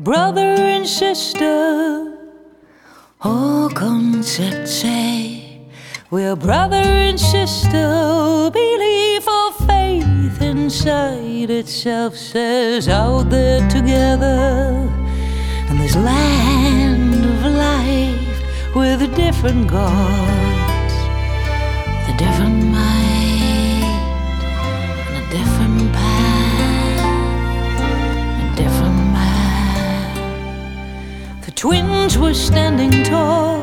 brother and sister. Oh, say, we're brother and sister. Belief or faith inside itself says out there together in this land of life with a different gods, The twins were standing tall.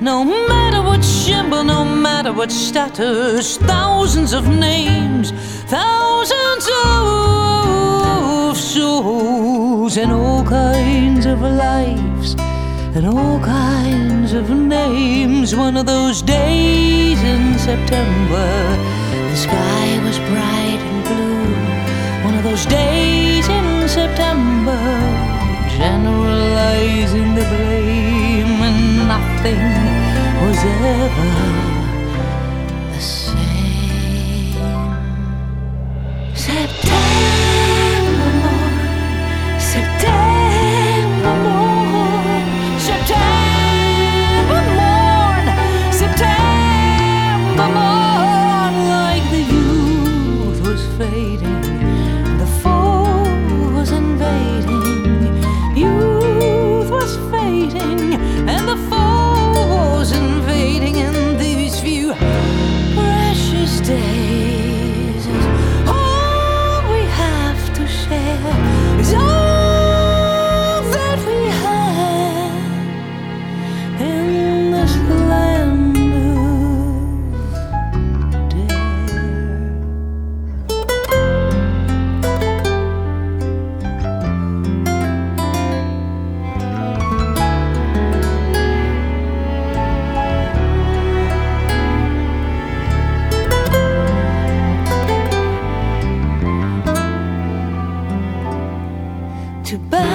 No matter what symbol, no matter what status, thousands of names, thousands of souls, and all kinds of lives, and all kinds of names. One of those days in September, 吧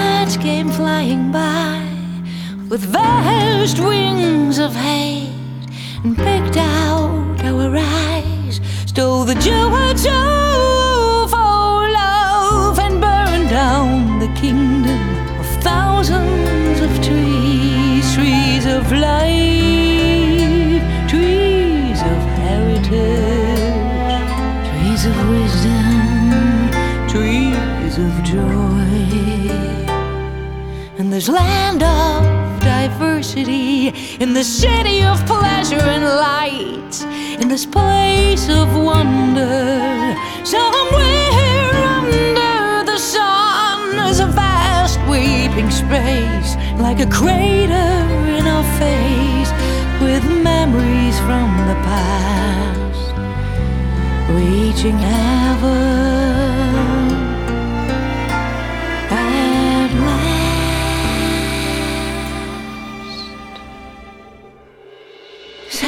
birds came flying by with vast wings of hate and picked out our eyes, stole the jewels of our love and burned down the kingdom of thousands of trees, trees of life, this land of diversity, in the city of pleasure and light, in this place of wonder, somewhere under the sun is a vast weeping space, like a crater in our face, with memories from the past, reaching heaven.